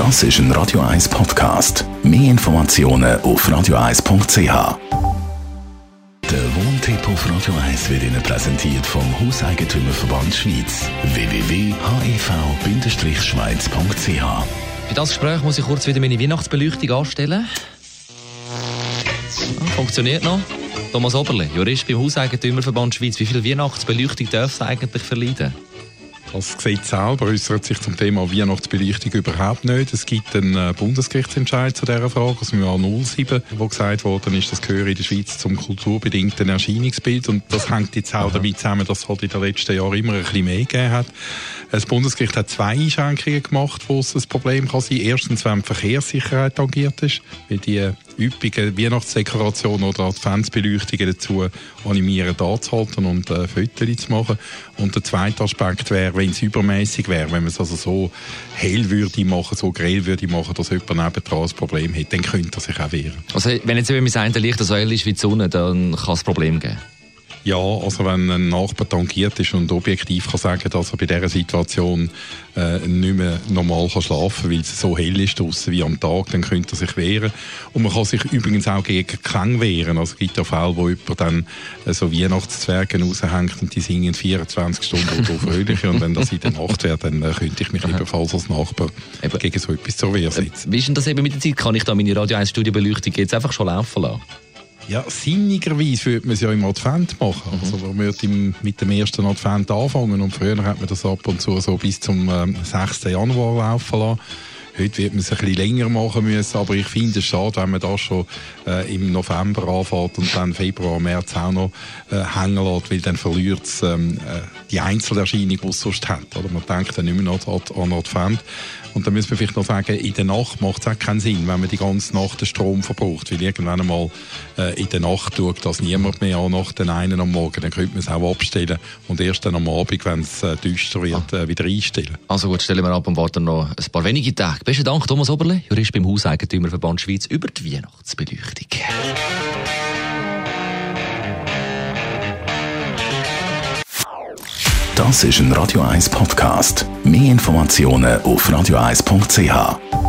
Das ist ein Radio 1 Podcast. Mehr Informationen auf radio1.ch. Der Wohntipp auf Radio 1 wird Ihnen präsentiert vom Hauseigentümerverband Schweiz. www.hev-schweiz.ch Für das Gespräch muss ich kurz wieder meine Weihnachtsbeleuchtung anstellen. Funktioniert noch? Thomas Oberle, Jurist beim Hauseigentümerverband Schweiz. Wie viel Weihnachtsbeleuchtung darf es eigentlich verleiden? Das Gesetz selber äußert sich zum Thema Weihnachtsbeleuchtung überhaupt nicht. Es gibt einen äh, Bundesgerichtsentscheid zu dieser Frage aus dem Jahr 07, wo gesagt worden ist, das gehöre in der Schweiz zum kulturbedingten Erscheinungsbild. Und das hängt jetzt auch damit zusammen, dass es halt in den letzten Jahren immer ein bisschen mehr gegeben hat. Das Bundesgericht hat zwei Einschränkungen gemacht, wo es ein Problem kann sein. Erstens, wenn die Verkehrssicherheit tangiert ist, weil die üppigen Weihnachtsdekorationen oder Adventsbeleuchtungen dazu animieren, anzuhalten und äh, Fotos zu machen. Und der zweite Aspekt wäre, wenn es übermäßig wäre, wenn man es also so hell würde machen, so grell würde machen, dass jemand nebendran ein Problem hat, dann könnte er sich auch wehren. Also, wenn jetzt eben mein Licht so hell ist wie die Sonne, dann kann es Probleme geben. Ja, also wenn ein Nachbar tangiert ist und objektiv kann sagen, dass er bei dieser Situation äh, nicht mehr normal kann schlafen kann, weil es so hell ist draussen wie am Tag, dann könnte er sich wehren. Und man kann sich übrigens auch gegen Klang wehren. Also es gibt ja Fälle, wo jemand dann äh, so Weihnachtszwerge raushängt und die singen 24 Stunden oder fröhlich und wenn das in der Nacht wäre, dann äh, könnte ich mich ebenfalls als Nachbar Eben. gegen so etwas zur Wehr setzen. Wie ist denn das eben mit der Zeit? Kann ich da meine Radio 1 Studiobeleuchtung jetzt einfach schon laufen lassen? Ja, sinnigerweise würde man es ja im Advent machen. Also man würde mit dem ersten Advent anfangen und früher hat man das ab und zu so bis zum ähm, 6. Januar laufen lassen. Heute wird man es ein bisschen länger machen müssen, aber ich finde es schade, wenn man das schon äh, im November anfängt und dann Februar, März auch noch äh, hängen lässt, weil dann verliert es ähm, äh, die Einzelerscheinung, die es sonst hat. Oder man denkt dann nicht mehr noch an Advent. Und dann müssen wir vielleicht noch sagen, in der Nacht macht es auch keinen Sinn, wenn man die ganze Nacht den Strom verbraucht. Weil irgendwann einmal äh, in der Nacht schaut das niemand mehr an nach den einen am Morgen. Dann könnte man es auch abstellen und erst dann am Abend, wenn es äh, düster wird, äh, wieder einstellen. Also gut, stellen wir ab und warten noch ein paar wenige Tage. Besten Dank, Thomas Oberle, Jurist beim Hauseigentümerverband Schweiz, über die Weihnachtsbeleuchtung. Das ist ein Radio 1 Podcast. Mehr Informationen auf radio1.ch.